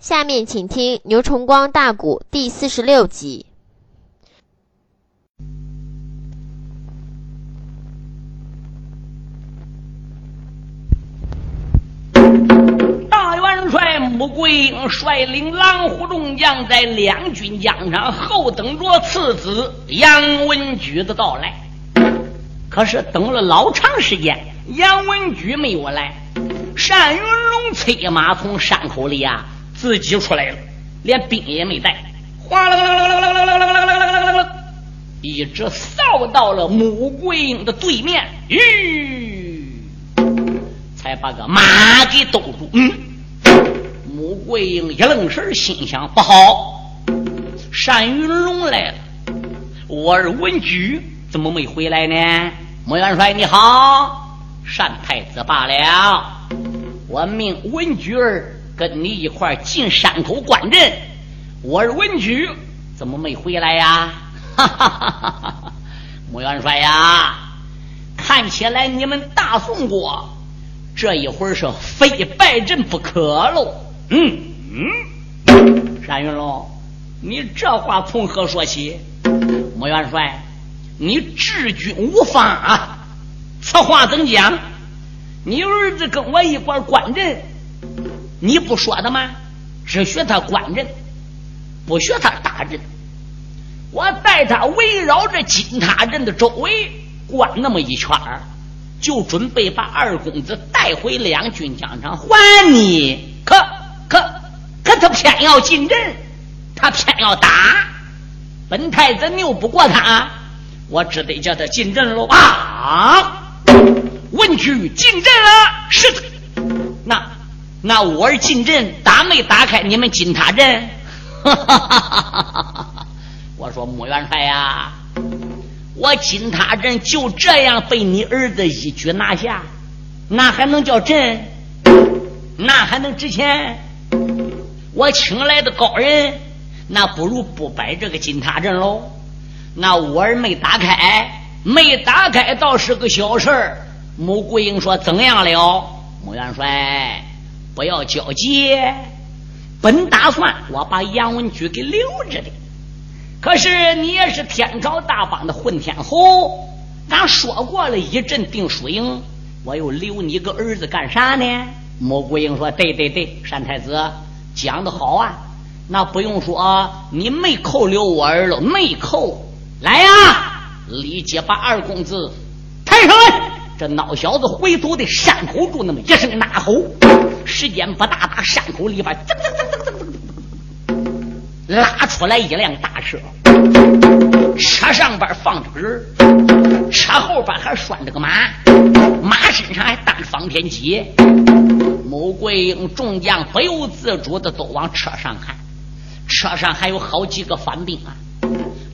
下面请听牛崇光大鼓第四十六集。大元帅穆桂英率领狼虎众将在两军疆场候等着次子杨文举的到来。可是等了老长时间，杨文举没有来。单云龙催马从山口里啊自己出来了，连兵也没带，哗啦啦啦啦啦啦啦啦啦啦啦，一直扫到了穆桂英的对面，吁，才把个马给兜住。嗯，穆桂英一愣神，心想不好，单云龙来了，我儿文举怎么没回来呢？穆元帅你好，单太子罢了。我命文举儿跟你一块进山口关阵，我是文举怎么没回来呀？哈哈哈哈哈！穆元帅呀，看起来你们大宋国这一会儿是非败阵不可喽。嗯嗯，单云龙，你这话从何说起？穆元帅，你治军无方啊！此话怎讲？你儿子跟我一块观阵，你不说的吗？只学他管人，不学他打人。我带他围绕着金塔阵的周围逛那么一圈儿就准备把二公子带回两军疆场还你。可可可，他偏要进阵，他偏要打。本太子拗不过他，我只得叫他进阵喽啊！文举进阵了，是的。那那我儿进阵打没打开你们金塔阵？我说穆元帅呀，我金塔阵就这样被你儿子一举拿下，那还能叫阵？那还能值钱？我请来的高人，那不如不摆这个金塔阵喽。那我儿没打开，没打开倒是个小事儿。穆桂英说：“怎样了，穆元帅？不要焦急，本打算我把杨文举给留着的。可是你也是天朝大邦的混天侯，咱说过了一阵定输赢，我又留你个儿子干啥呢？”穆桂英说：“对对对，单太子讲的好啊，那不用说，你没扣留我儿了，没扣。来呀，立即把二公子抬上来。”这孬小子回头的山口住那么一声呐吼，时间不大，把山口里边噔噔噔噔噔噔噔拉出来一辆大车，车上边放着个人，车后边还拴着个马，马身上还搭着方天戟。穆桂英众将不由自主的都往车上看，车上还有好几个反兵啊。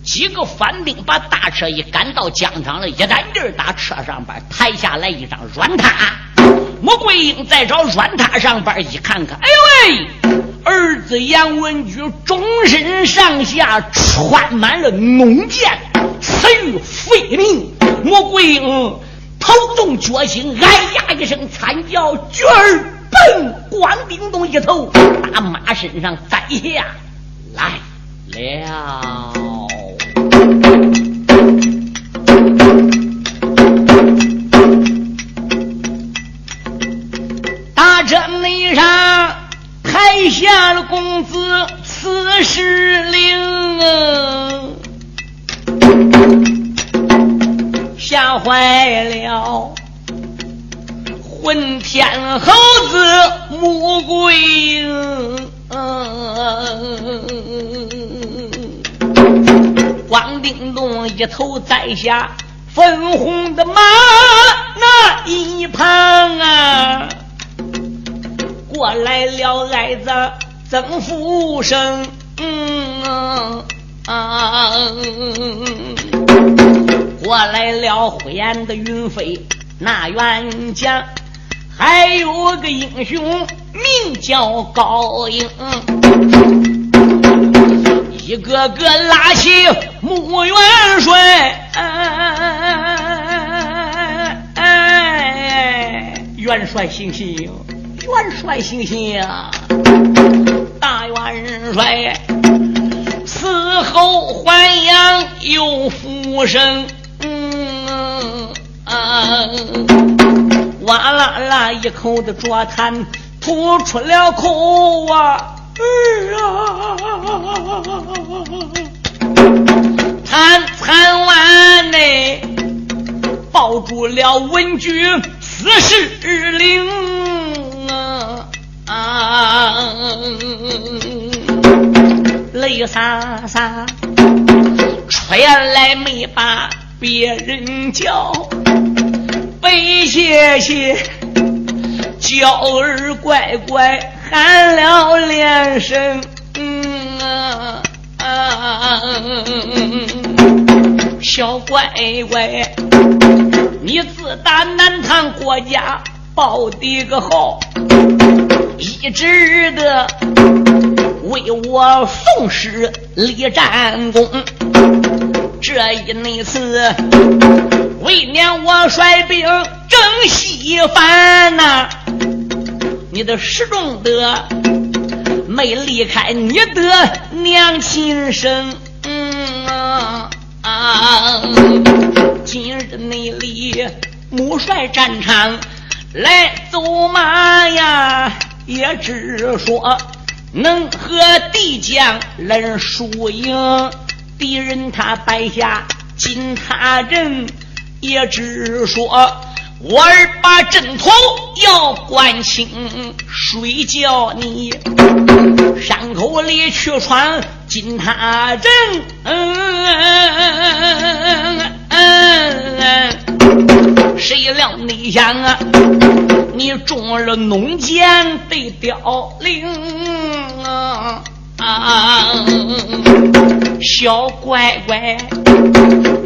几个反兵把大车一赶到疆场了，一担劲儿打车上边抬下来一张软榻。穆桂英再找软榻上边一看看，哎呦喂，儿子杨文举终身上下穿满了弩箭，死于非命。穆桂英头重脚轻，哎呀一声惨叫，举儿奔关丁东一头打马身上栽下来了。大阵内上台下了公子此时灵，吓坏了混天猴子穆桂英。王定东一头栽下粉红的马那一旁啊，过来了矮子曾福生，嗯啊，过来了灰暗的云飞那元将，还有个英雄名叫高英。一个个拉起穆元帅，元帅醒醒，元帅醒醒！大元帅，死后还阳又复生，嗯啊，哇啦啦一口的浊痰吐出了口啊，惨惨完内抱住了文举四十灵。泪洒洒，出来没把别人叫，背谢谢，娇儿乖乖喊了连声，嗯啊，小乖乖，你自打南唐国家报的个号。一直的为我奉师立战功，这一那次为娘我率兵征西番呐，你的始终的没离开你的娘亲生，嗯！今日内里母帅战场来走马呀！也只说能和敌将论输赢，敌人他败下金塔阵，也只说我儿把阵头要关清，谁叫你山口里去闯金塔阵？嗯谁料你想啊？你中了农箭被凋零啊！小乖乖，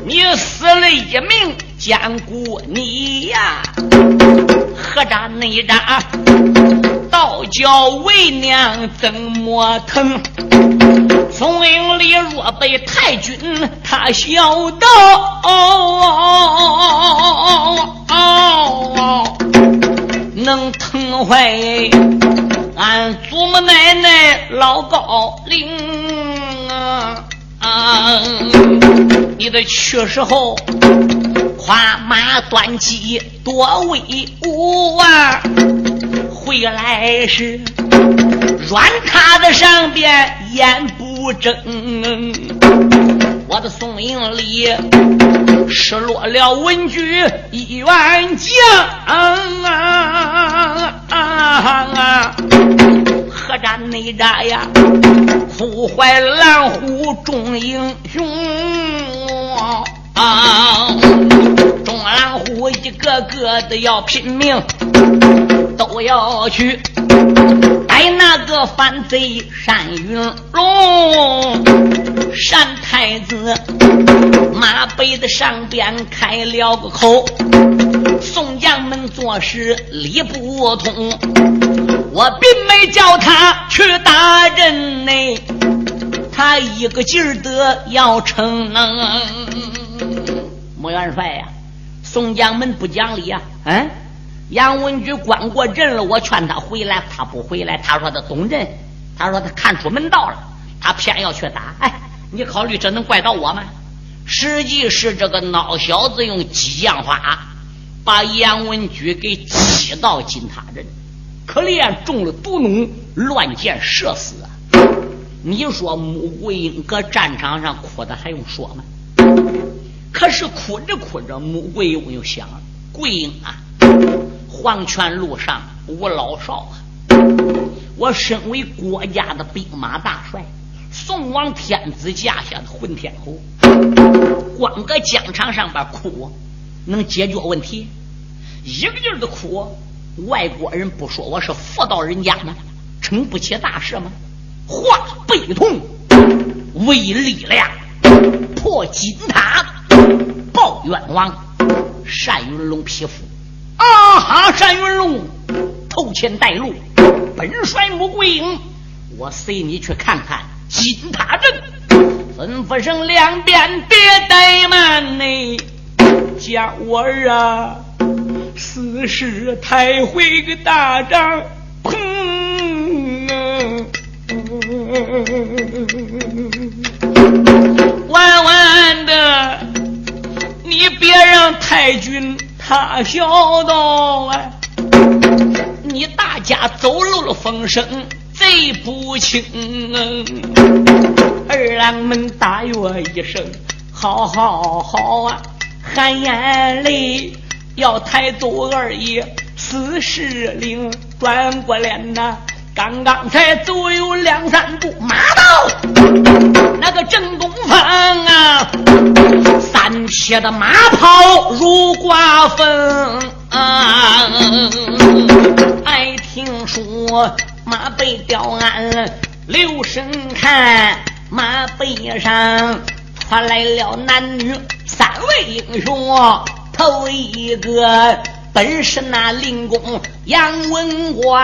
你死了一命，坚固你呀！何扎内扎，道教为娘怎么疼？宋营里若被太君他晓得。能疼坏俺祖母奶奶老高龄啊！啊！你的去世后，跨马端骑多威武啊！回来时，软榻的上边眼不睁。我的宋营里失落了文举一员将啊！何战内战呀？哭坏蓝虎众英雄啊！众蓝虎一个个的要拼命，都要去。逮那个反贼单云龙，单太子马背的上边开了个口，宋江们做事理不通，我并没叫他去打人呢，他一个劲儿的要逞能。穆元帅呀，宋将们不讲理啊，嗯。杨文举关过阵了，我劝他回来，他不回来。他说他懂阵，他说他看出门道了，他偏要去打。哎，你考虑这能怪到我吗？实际是这个孬小子用激将法把杨文举给击到金塔阵，可怜中了毒弩，乱箭射死啊！你说穆桂英搁战场上哭的还用说吗？可是哭着哭着，穆桂英又想：桂英啊！黄泉路上无老少啊！我身为国家的兵马大帅，宋王天子驾下的混天侯，光搁疆场上边哭，能解决问题？一个劲儿的哭，外国人不说我是妇道人家吗？成不起大事吗？化悲痛为力量，破金塔，报冤枉，单云龙匹夫。啊哈！单云龙头前带路，本帅穆桂英，我随你去看看金塔镇。吩咐声两边别怠慢呢，叫我啊，四世太会个大仗，砰！万万的，你别让太君他晓得啊！你大家走漏了风声，贼不轻。二郎们大约一声，好好好啊，含眼泪要抬走二爷四十令，转过脸呐。刚刚才走有两三步，马到那个正东方啊，三匹的马跑如刮风啊！爱听说马背吊鞍，留神看马背上传来了男女三位英雄，头一个。本是那灵公？杨文广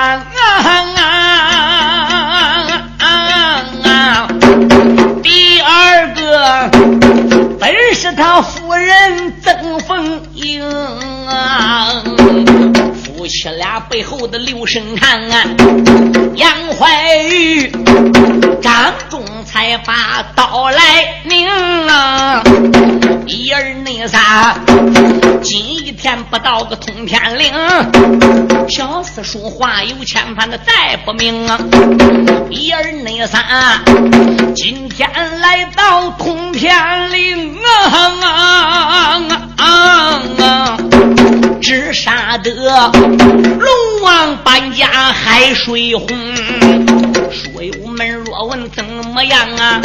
啊，第二个本是他夫人曾凤英啊，夫妻俩背后的刘神汉啊，杨怀玉张仲才把刀来拧啊。一儿内仨，今一天不到个通天岭，小四叔话有千般的再不明啊！一儿内仨，今天来到通天岭啊！只杀得龙王搬家海水洪，书友们若问怎么样啊？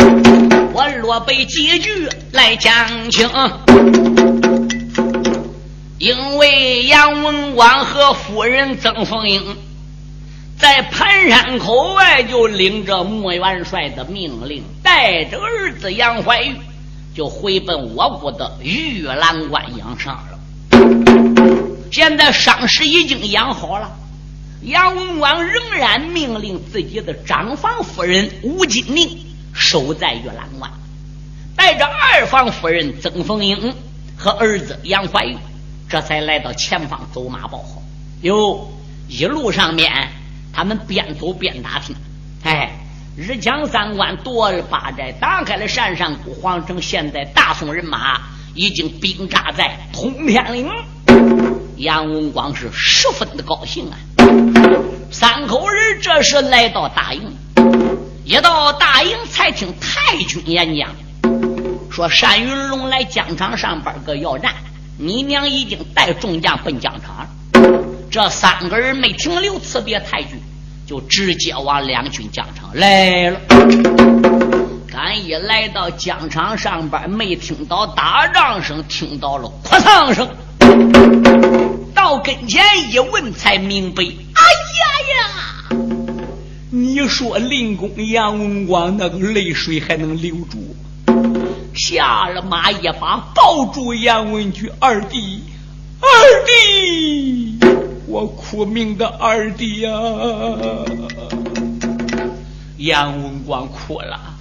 我若背几句来讲清，因为杨文广和夫人曾凤英在盘山口外就领着穆元帅的命令，带着儿子杨怀玉就回奔我国的玉兰关养伤了。现在伤势已经养好了，杨文广仍然命令自己的长房夫人吴金宁。守在玉兰关，带着二房夫人曾凤英和儿子杨怀玉，这才来到前方走马报号。哟，一路上面，他们边走边打听。哎，日江三关夺了八寨，打开了山上谷，皇城现在大宋人马已经兵扎在通天岭。杨文广是十分的高兴啊！三口人这时来到大营。一到大营，才听太君演讲，说单云龙来疆场上边个要战，你娘已经带众将奔疆场。这三个人没停留辞别太君，就直接往两军疆场来了。刚一来到疆场上边，没听到打仗声，听到了哭丧声。到跟前一问，才明白。哎呀呀！你说令公杨文广那个泪水还能留住？下了马一把抱住杨文举二弟，二弟，我苦命的二弟呀！杨文广哭了，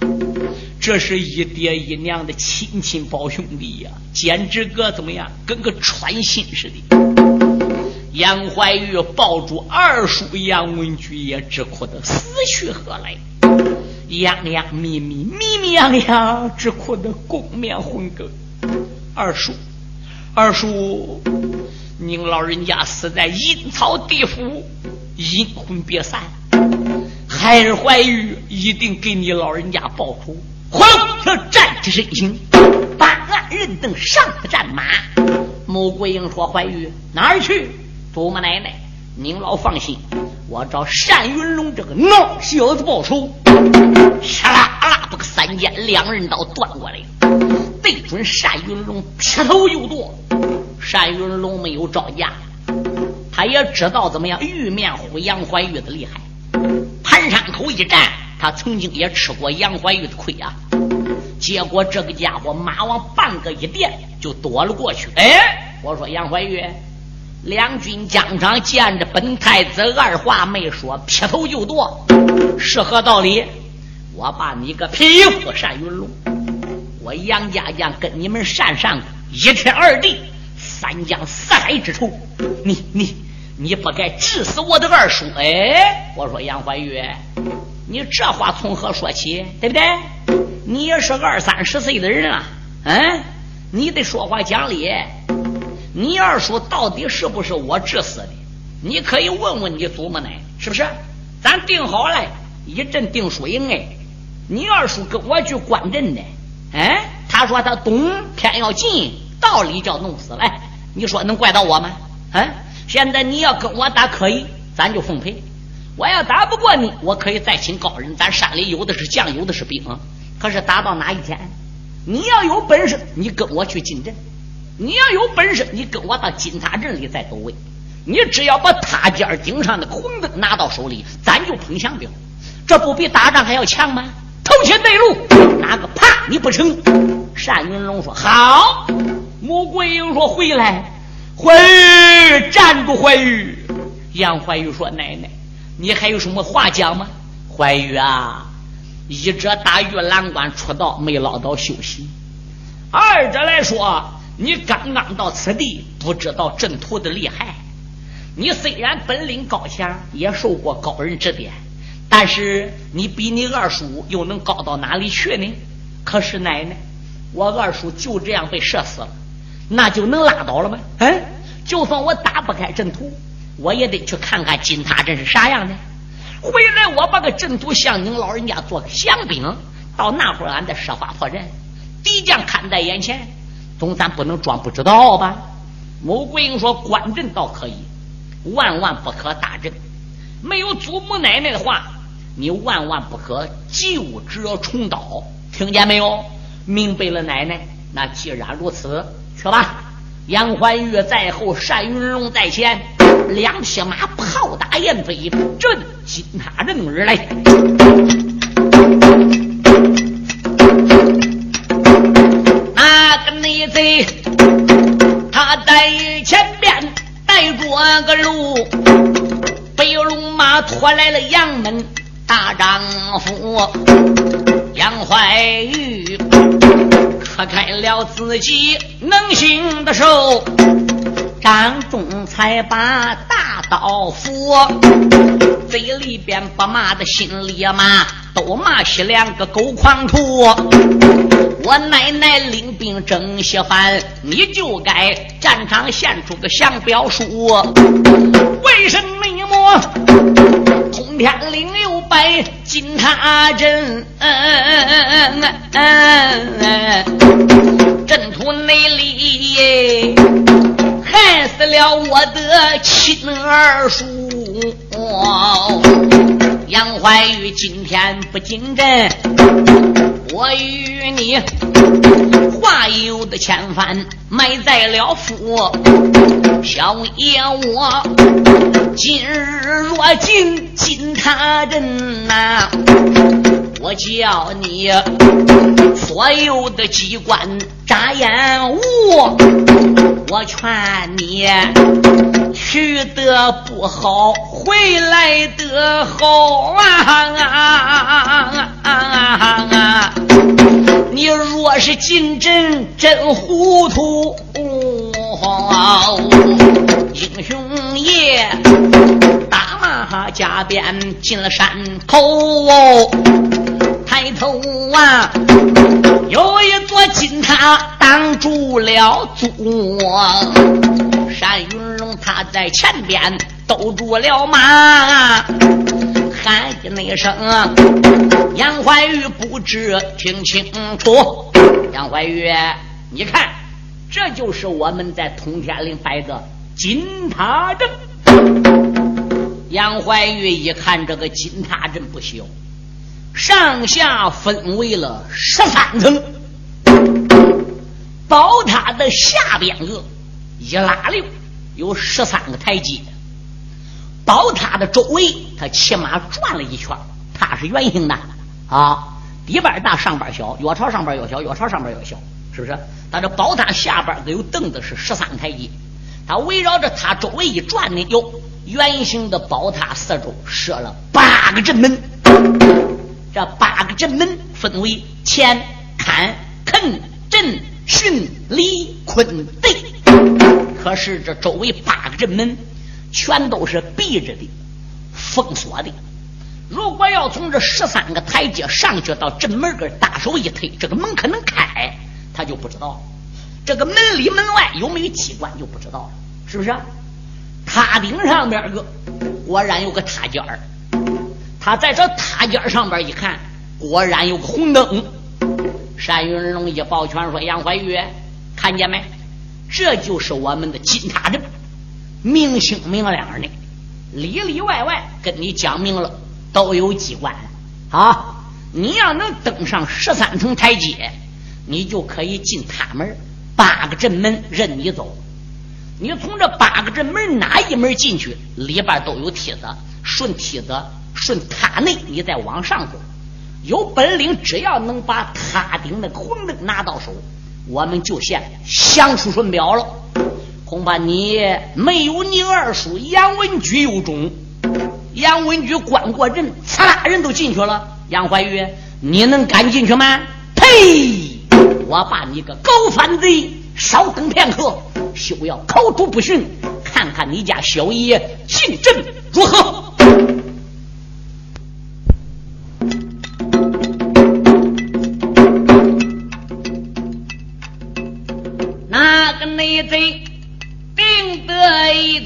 这是一爹一娘的亲亲胞兄弟呀，简直个怎么样，跟个穿心似的。杨怀玉抱住二叔杨文举，也直哭得死去活来，洋洋密密，密密洋洋，直哭得共面昏梗。二叔，二叔，您老人家死在阴曹地府，阴魂别散。孩儿怀玉一定给你老人家报仇。慌，他站起身形，把案人等上了战马。穆桂英说：“怀玉哪儿去？”祖母奶奶，您老放心，我找单云龙这个孬小子报仇。唰啦啦，这个三尖两刃刀断过来，对准单云龙劈头就剁。单云龙没有招架，他也知道怎么样玉面虎杨怀玉的厉害。盘山口一战，他曾经也吃过杨怀玉的亏啊。结果这个家伙马往半个一垫就躲了过去。哎，我说杨怀玉。两军疆场见着本太子，二话没说，劈头就剁，是何道理？我把你个匹夫单云龙，我杨家将跟你们单上一天二地，三江四海之仇，你你你不该治死我的二叔！哎，我说杨怀玉，你这话从何说起？对不对？你也是二三十岁的人啊，嗯，你得说话讲理。你二叔到底是不是我致死的？你可以问问你祖母奶，是不是？咱定好了，一阵定输赢哎。你二叔跟我去观阵的，哎，他说他懂偏要进，道理叫弄死了。你说能怪到我吗？嗯，现在你要跟我打可以，咱就奉陪。我要打不过你，我可以再请高人。咱山里有的是将，有的是兵。可是打到哪一天，你要有本事，你跟我去进阵；你要有本事，你跟我到金塔镇里再走位。你只要把塔尖顶上的红灯拿到手里，咱就碰响标。这不比打仗还要强吗？头前带路，哪个怕你不成？单云龙说好。穆桂英说回来，怀玉站住，怀玉。杨怀玉说奶奶。你还有什么话讲吗？怀玉啊，一者打玉兰关出道没捞到休息；二者来说，你刚刚到此地，不知道阵图的厉害。你虽然本领高强，也受过高人指点，但是你比你二叔又能高到哪里去呢？可是奶奶，我二叔就这样被射死了，那就能拉倒了吗？嗯，就算我打不开阵图。我也得去看看金塔镇是啥样的。回来我把个阵图向您老人家做个详兵，到那会儿俺再设法破阵。敌将看在眼前，总咱不能装不知道吧？穆桂英说：“观阵倒可以，万万不可打阵。没有祖母奶奶的话，你万万不可旧折重蹈。听见没有？明白了，奶奶。那既然如此，去吧。杨怀玉在后，单云龙在前。”两匹马炮打燕飞，阵金塔阵而来。拖来了杨门大丈夫杨怀玉，扯开了自己能行的手。张仲才把大刀斧，嘴里边不骂的，心里骂，都骂起两个狗狂徒。我奶奶领兵征西番，你就该战场献出个降表书。为什么通天岭有败金塔阵？阵图内里。害死了我的亲二叔，杨怀玉今天不进阵，我与你话有的千番埋在了府。小爷我今日若进金塔阵呐，我叫你所有的机关眨眼无。我劝你去得不好，回来得好啊！你若是进阵真糊涂，哦英雄爷打马加鞭进了山口，抬头啊！有一座金塔挡住了足，单云龙他在前边兜住了马，喊的那一声杨怀玉不知听清楚。杨怀玉，你看，这就是我们在通天岭摆的金塔阵。杨怀玉一看这个金塔阵不小。上下分为了十三层，宝塔的下边个一拉溜有十三个台阶，宝塔的周围他起码转了一圈，它是圆形的啊，底板大上边小，越朝上边越小，越朝上边越小，是不是？它这宝塔下边都有凳子，是十三台阶，他围绕着塔周围一转呢，有圆形的宝塔四周设了八个阵门。这八个阵门分为乾、坎、艮、震、巽、离、坤、兑。可是这周围八个阵门全都是闭着的、封锁的，如果要从这十三个台阶上去到正门根，大手一推，这个门可能开，他就不知道。这个门里门外有没有机关就不知道了，是不是？塔顶上边个果然有个塔尖儿，他在这塔尖上边一看，果然有个红灯。单云龙一抱拳说：“杨怀玉，看见没？这就是我们的金塔镇，明星明亮的，里里外外跟你讲明了，都有机关啊！你要能登上十三层台阶，你就可以进塔门。”八个镇门任你走，你从这八个镇门哪一门进去，里边都有梯子，顺梯子顺塔内，你再往上走。有本领，只要能把塔顶那红灯拿到手，我们就现相出顺表了。恐怕你没有你二叔杨文举有种，杨文举关过人，其他人都进去了。杨怀玉，你能敢进去吗？呸！我把你个狗反贼，稍等片刻，休要口吐不逊，看看你家小爷进阵如何？那个内贼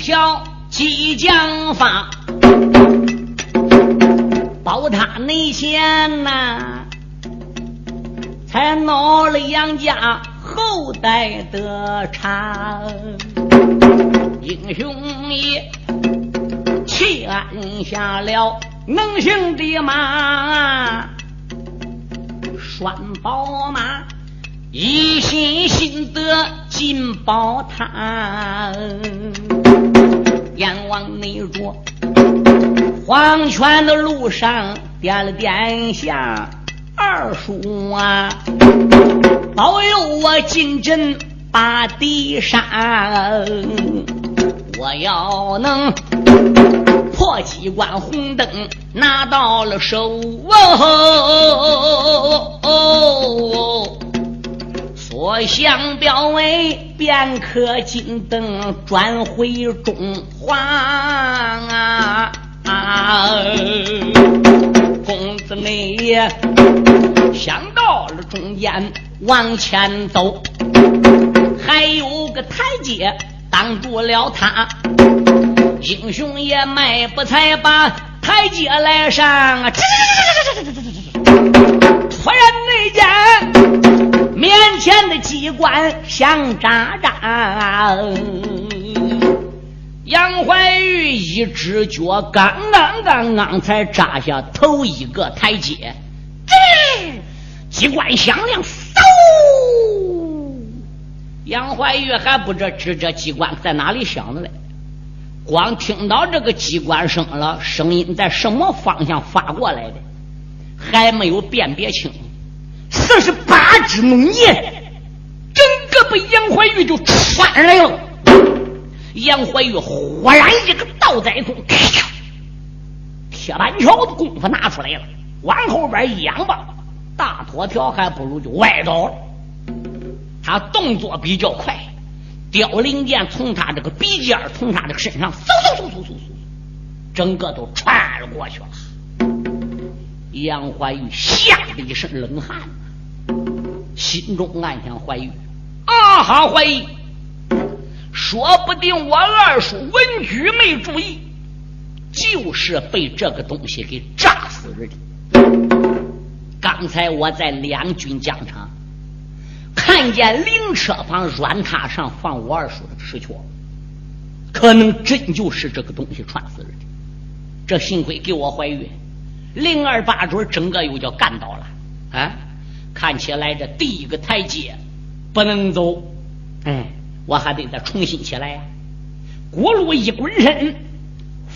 条激将法，保他内线呐。才闹了杨家后代的长，英雄也弃安下了能行的马，拴宝马，一心心得进宝塔，阎王内着黄泉的路上点了点香。二叔啊，保佑我进阵把敌杀！我要能破机关红灯拿到了手哦，我向表为便可金灯转回中华啊！公子你也想到了中间往前走，还有个台阶挡住了他。英雄也迈不才把台阶来上，突然那间面前的机关响喳喳。杨怀玉一只脚刚刚刚刚才扎下头一个台阶，吱，机关响亮，嗖！杨怀玉还不知知这机关在哪里响的嘞，光听到这个机关声了，声音在什么方向发过来的，还没有辨别清，四十八只浓烟，整个被杨怀玉就穿来了。杨怀玉忽然一个倒栽葱，铁板桥的功夫拿出来了，往后边一仰吧，大拖条还不如就歪倒了。他动作比较快，凋零剑从他这个鼻尖从他这个身上嗖嗖嗖嗖嗖嗖，整个都穿了过去了。杨怀玉吓得一身冷汗，心中暗想：怀疑啊哈，怀疑。说不定我二叔文举没注意，就是被这个东西给炸死了的。刚才我在两军疆场看见灵车旁软榻上放我二叔的尸壳，可能真就是这个东西串死了的。这幸亏给我怀孕，零二八准整个又叫干倒了啊！看起来这第一个台阶不能走，哎。我还得再重新起来呀！过路一滚身，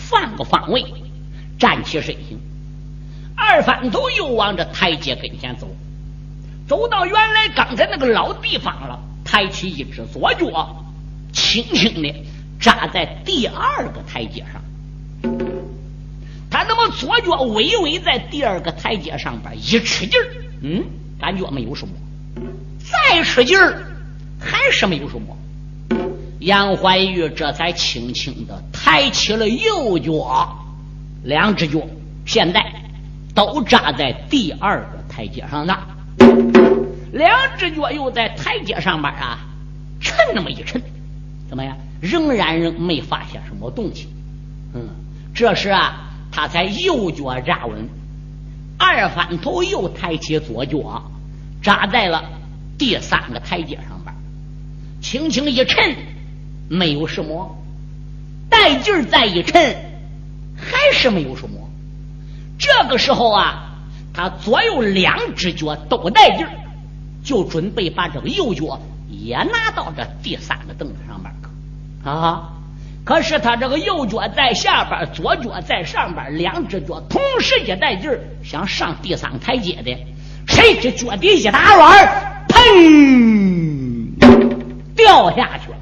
换个方位，站起身形，二翻头又往这台阶跟前走，走到原来刚才那个老地方了，抬起一只左脚，轻轻的扎在第二个台阶上。他那么左脚微微在第二个台阶上边一吃劲儿，嗯，感觉没有什么，再使劲儿，还是没有什么。杨怀玉这才轻轻的抬起了右脚，两只脚现在都扎在第二个台阶上呢。两只脚又在台阶上边啊，沉那么一沉，怎么样？仍然仍没发现什么动静。嗯，这时啊，他才右脚扎稳，二翻头又抬起左脚，扎在了第三个台阶上边，轻轻一沉，没有什么。带劲儿再一沉，还是没有什么。这个时候啊，他左右两只脚都带劲儿，就准备把这个右脚也拿到这第三个凳子上边啊。可是他这个右脚在下边，左脚在上边，两只脚同时一带劲儿，想上第三台阶的，谁知脚底一打软，砰，掉下去了。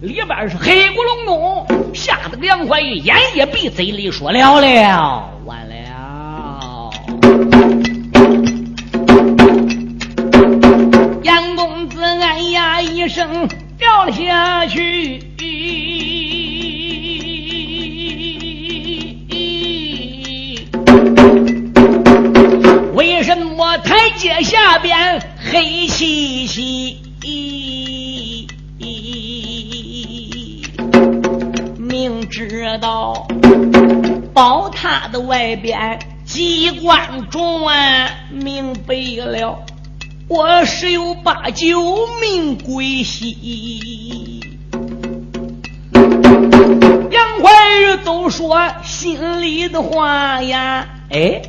里边是黑咕隆咚，吓得梁怀玉眼一闭，嘴里说了了，完了。杨公子哎呀一声掉了下去。台阶下边黑漆漆？明知道宝塔的外边机关转，明白了，我十有八九命归西。杨怀玉都说心里的话呀，哎。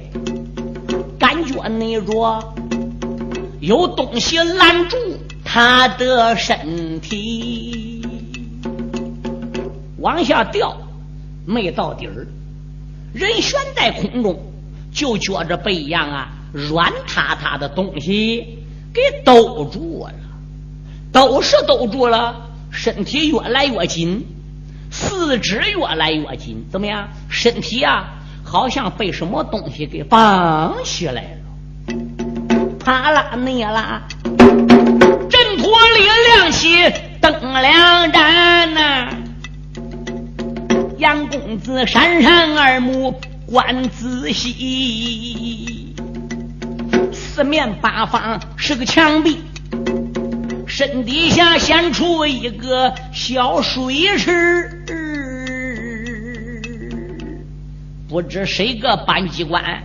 感觉那着有东西拦住他的身体，往下掉，没到底儿，人悬在空中，就觉着被一样啊软塌塌的东西给兜住了，兜是兜住了，身体越来越紧，四肢越来越紧，怎么样？身体啊。好像被什么东西给绑起来了，啪啦那啦，阵陀里亮起灯两盏呐。杨公子闪闪二目观仔细，四面八方是个墙壁，身底下显出一个小水池。不知谁个搬机关，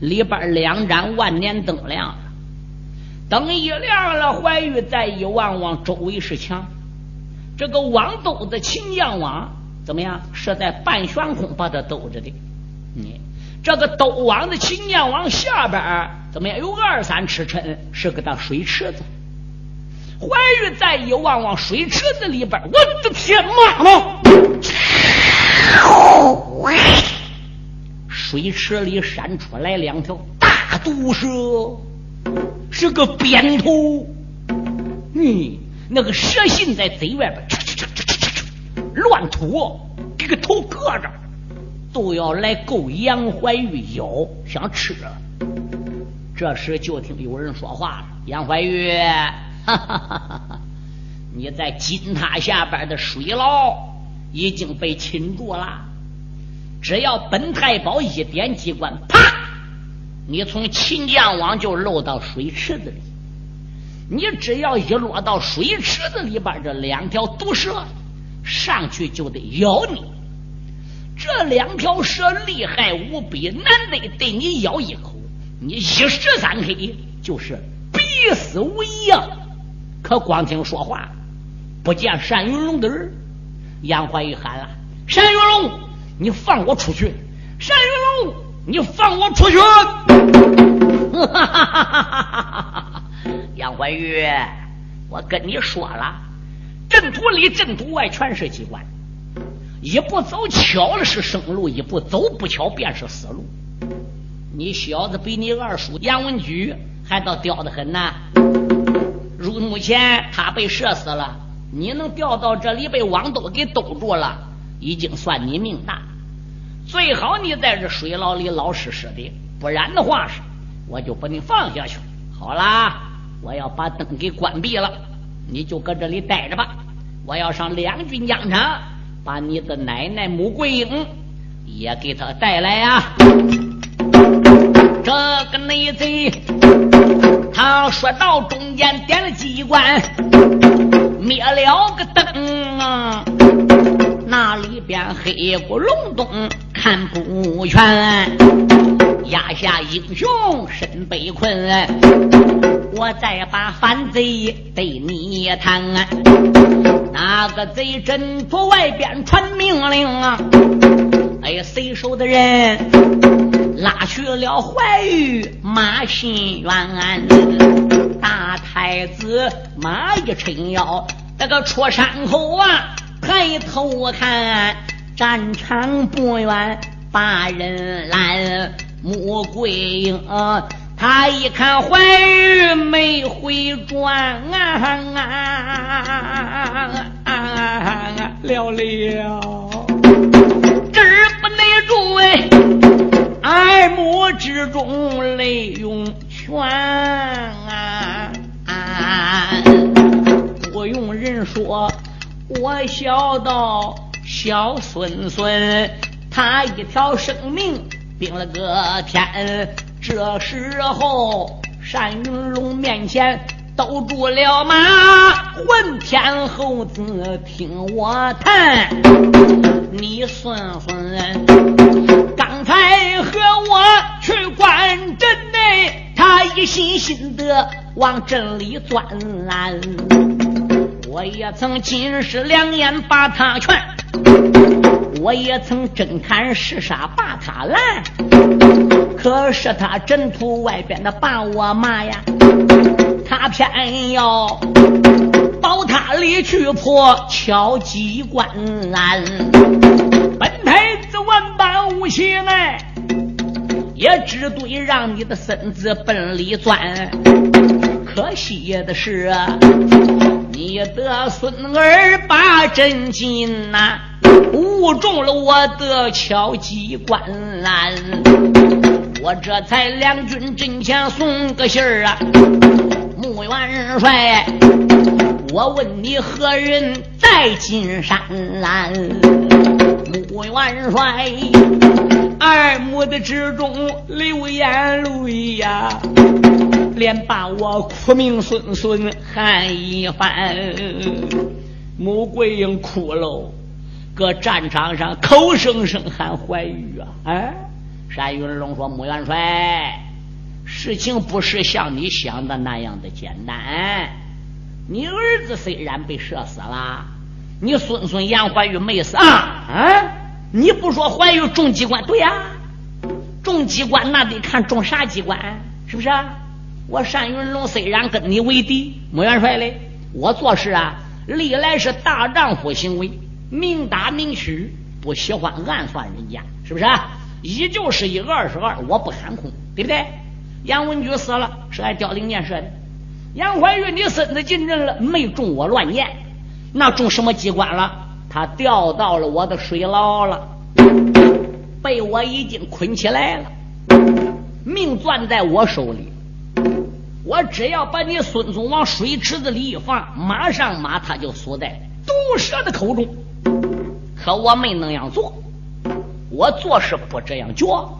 里边两盏万年灯亮了。灯一亮了，怀玉再一望望，周围是墙。这个网兜子秦将网怎么样？是在半悬空把它兜着的。你这个兜网的秦将网下边怎么样？有二三尺深，是个大水池子。怀玉再一望望水池子里边，我的天妈妈！水池里闪出来两条大毒蛇，是个扁头。嗯，那个蛇信在嘴外边，乱吐，给个头搁着，都要来够杨怀玉咬，想吃。这时就听有人说话了：“杨怀玉，你在金塔下边的水牢已经被擒住了。”只要本太保一点机关，啪！你从秦将网就漏到水池子里。你只要一落到水池子里边，这两条毒蛇上去就得咬你。这两条蛇厉害无比，难得对你咬一口，你一时三刻就是必死无疑呀！可光听说话，不见单云龙的人。杨怀玉喊了：“单云龙！”你放我出去，单云龙！你放我出去！杨怀玉，我跟你说了，阵图里阵图外全是机关，一步走巧了是生路，一步走不巧便是死路。你小子比你二叔杨文举还倒刁的很呐！如目前他被射死了，你能掉到这里被网兜给兜住了，已经算你命大。最好你在这水牢里老实实的，不然的话是，我就把你放下去。好啦，我要把灯给关闭了，你就搁这里待着吧。我要上两军疆场，把你的奶奶穆桂英也给他带来呀。这个内贼，他说到中间点了机关，灭了个灯啊，那里边黑咕隆咚看不全，压下英雄身被困，我再把反贼对你谈，那个贼真从外边传命令啊，哎，随手的人？拉去了怀玉马新元，大太子马一撑腰，那个出山后啊，抬头看战场不远，把人拦。穆桂英，他一看怀玉没回转啊啊啊，了了，这不内住哎。耳目之中泪涌泉啊！不用人说，我小到小孙孙，他一条生命顶了个天。这时候，单云龙面前兜住了马，混天猴子听我谈，你孙孙。刚才和我去关镇内，他一心心的往镇里钻。我也曾金石两眼把他劝，我也曾真砍实杀把他拦。可是他阵图外边的把我骂呀，他偏要到他里去破敲机关。本太子万般无情哎，也只对让你的身子奔里钻。可惜的是，你的孙儿把真金呐误中了我的敲击关。我这才两军阵前送个信儿啊，穆元帅。我问你何人在金山栏？穆元帅，二目的之中流眼泪呀，连把我苦命孙孙喊一番。穆桂英哭喽，搁战场上口声声喊怀玉啊！哎，单云龙说：“穆元帅，事情不是像你想的那样的简单。”你儿子虽然被射死了，你孙孙杨怀玉没死啊？啊！你不说怀玉中机关？对呀，中机关那得看中啥机关，是不是？我单云龙虽然跟你为敌，穆元帅嘞，我做事啊，历来是大丈夫行为，明打明许，不喜欢暗算人家，是不是？啊一就是一，二是二，我不含空，对不对？杨文举死了，是挨凋零箭射的。杨怀玉，你孙子进阵了，没中我乱箭，那中什么机关了？他掉到了我的水牢了，被我已经捆起来了，命攥在我手里。我只要把你孙孙往水池子里一放，马上马他就缩在毒蛇的口中。可我没那样做，我做事不这样做。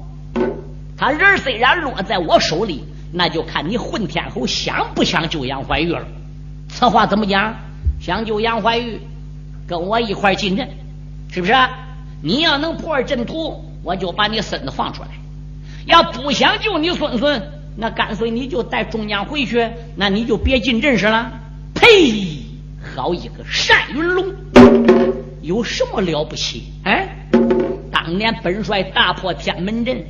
他人虽然落在我手里。那就看你混天侯想不想救杨怀玉了。此话怎么讲？想救杨怀玉，跟我一块进阵，是不是？你要能破阵图，我就把你孙子放出来；要不想救你孙孙，那干脆你就带中将回去，那你就别进阵势了。呸！好一个单云龙，有什么了不起？哎，当年本帅大破天门阵，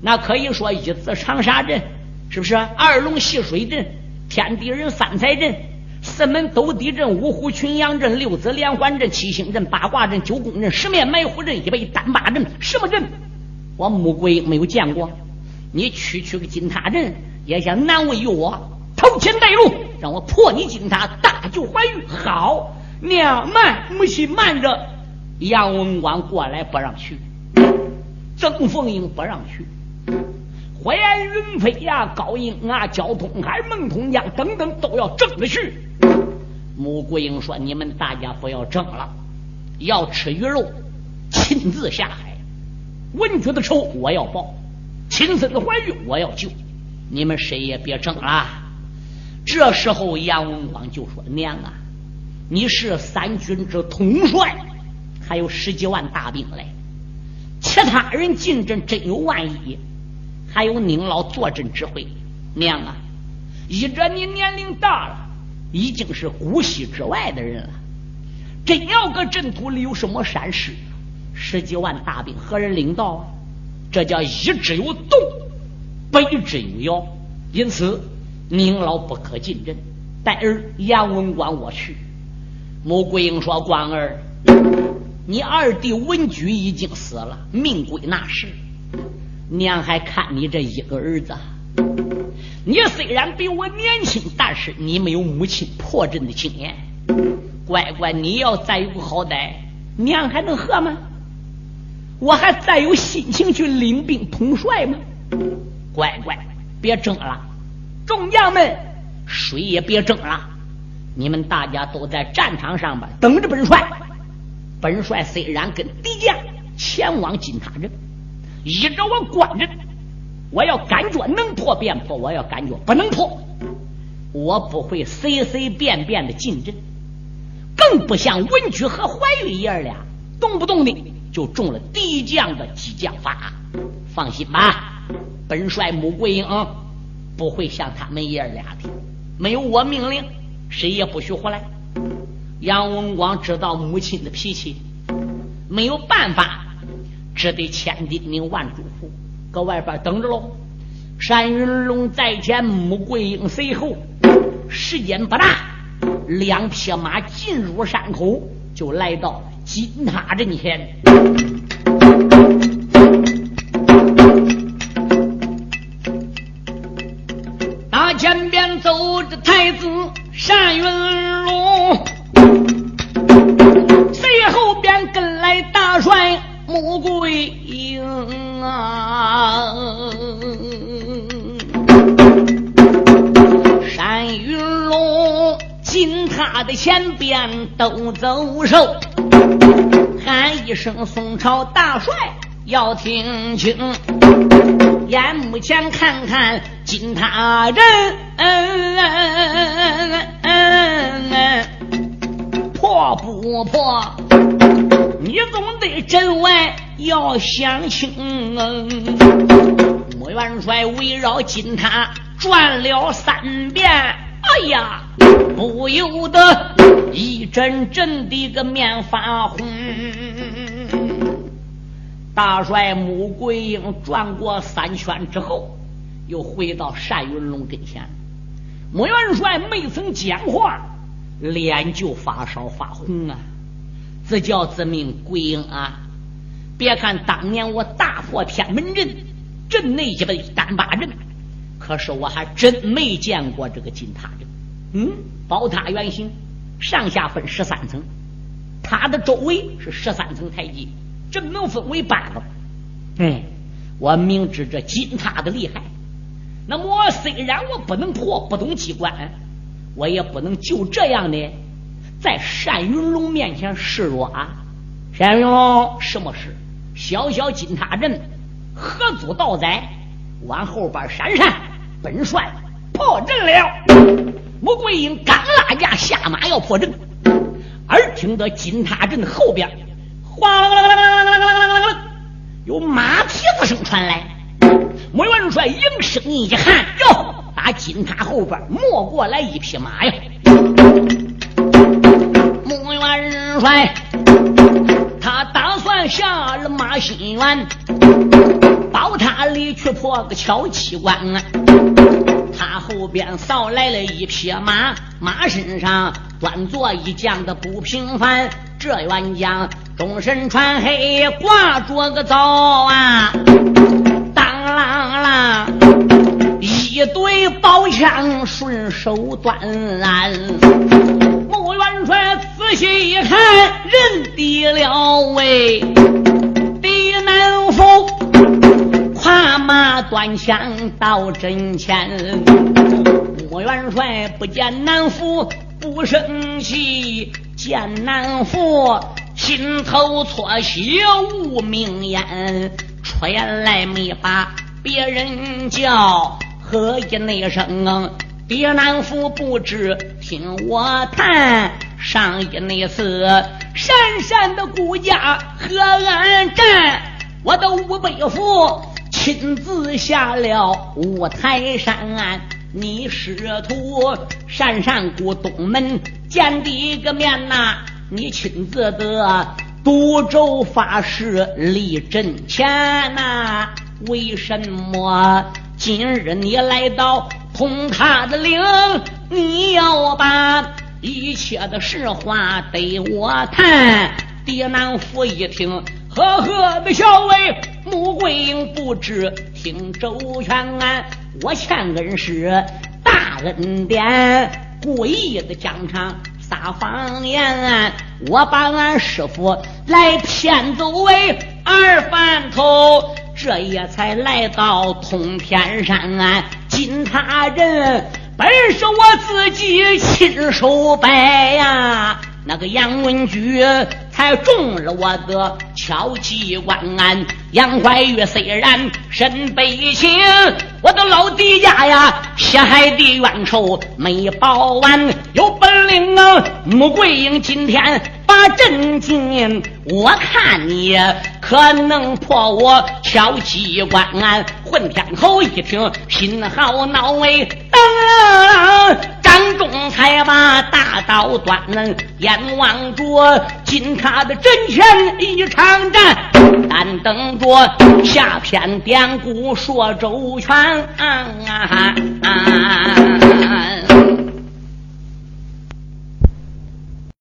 那可以说一字长沙阵。是不是二龙戏水阵、天地人三才阵、四门斗地阵、五虎群羊阵、六子连环阵、七星阵、八卦阵、九宫阵、十面埋伏阵、一百单八阵，什么阵？我穆桂没有见过。你区区个金塔镇，也想难为于我？头前带路，让我破你金塔，大救怀玉。好，娘慢，母亲慢着。杨文广过来不让去，曾凤英不让去。淮安云飞呀，高英啊，焦通海、孟通江等等都要争着去。穆桂英说：“你们大家不要争了，要吃鱼肉，亲自下海。文举的仇我要报，亲生的怀孕，我要救，你们谁也别争了。这时候，杨文广就说：“娘啊，你是三军之统帅，还有十几万大兵嘞，其他人进阵真有万一，还有您老坐镇指挥。娘啊，依着你年龄大了，已经是古稀之外的人了，真要搁阵土里有什么闪失，十几万大兵何人领导？这叫一之有动，百之有妖，因此。”您老不可进阵，待儿杨文广我去。穆桂英说：“官儿，你二弟文举已经死了，命归那时，娘还看你这一个儿子。你虽然比我年轻，但是你没有母亲破阵的经验。乖乖，你要再有个好歹，娘还能喝吗？我还再有心情去领兵统帅吗？乖乖，别争了。”众将们，谁也别争了！你们大家都在战场上边等着本帅。本帅虽然跟敌将前往金塔镇，依着我观着，我要感觉能破便破，我要感觉不能破，我不会随随便便的进阵，更不像文举和怀玉爷俩，动不动的就中了敌将的激将法。放心吧，本帅穆桂英。不会像他们爷儿俩的，没有我命令，谁也不许回来。杨文广知道母亲的脾气，没有办法，只得千叮咛万嘱咐，搁外边等着喽。单云龙在前，穆桂英随后，时间不大，两匹马进入山口，就来到了金塔阵前。前边走着太子单云龙，随后边跟来大帅穆桂英啊。单云龙进他的前边都走手，喊一声宋朝大帅要听清。眼目前看看金塔人，破不破？你总得阵外要想清。穆元帅围绕金塔转了三遍，哎呀，不由得一阵阵的个面发红。大帅穆桂英转过三圈之后，又回到单云龙跟前。穆元帅没曾讲话，脸就发烧发红啊！自叫自命桂英啊！别看当年我大破天门阵，阵内一个单八阵，可是我还真没见过这个金塔阵。嗯，宝塔圆形，上下分十三层，塔的周围是十三层台阶。正能分为八个，嗯，我明知这金塔的厉害，那么我虽然我不能破，不懂机关，我也不能就这样的在单云龙面前示弱啊！单云龙，什么事？小小金塔镇，何足道哉？往后边闪闪，本帅破阵了。穆桂英刚拉架下马要破阵，而听得金塔镇后边。哗啦啦啦啦啦啦啦啦！有马蹄子声传来，穆元帅应声一喊：“哟，打金塔后边没过来一匹马呀！”穆元帅他打算下了马心园，宝塔里去破个敲七关。他后边扫来了一匹马，马身上端坐一将的不平凡，这员将。终身穿黑，挂着个枣啊！当啷啷，一对宝枪顺手端。穆元帅仔细一看，认得了喂，狄南府跨马端枪到阵前。穆元帅不见南府不生气，见南府。心头错喜无名烟，出言来没把别人叫何一那声，爹难夫不知听我谈。上一那次山山的顾家河岸站，我的五伯父亲自下了五台山。你师徒闪闪顾东门见一个面呐，你亲自的独州发誓立阵前呐。为什么今日你来到通他的岭？你要把一切的实话对我谈。爹难夫一听，呵呵的笑为穆桂英不知听周全，我欠恩师大恩典，故意的讲场撒谎言，我把俺师傅来骗走为二饭头。这也才来到通天山，金塔人本是我自己亲手摆呀。那个杨文举才中了我的敲击关，杨怀玉虽然身悲情，我的老弟家呀，血海的冤仇没报完，有本领啊！穆桂英今天把阵进，我看你可能破我敲击关。混天侯一听，心好恼哎，当。张仲才把大刀端，眼望着金他的阵前一场战，但等着下篇典故说周全。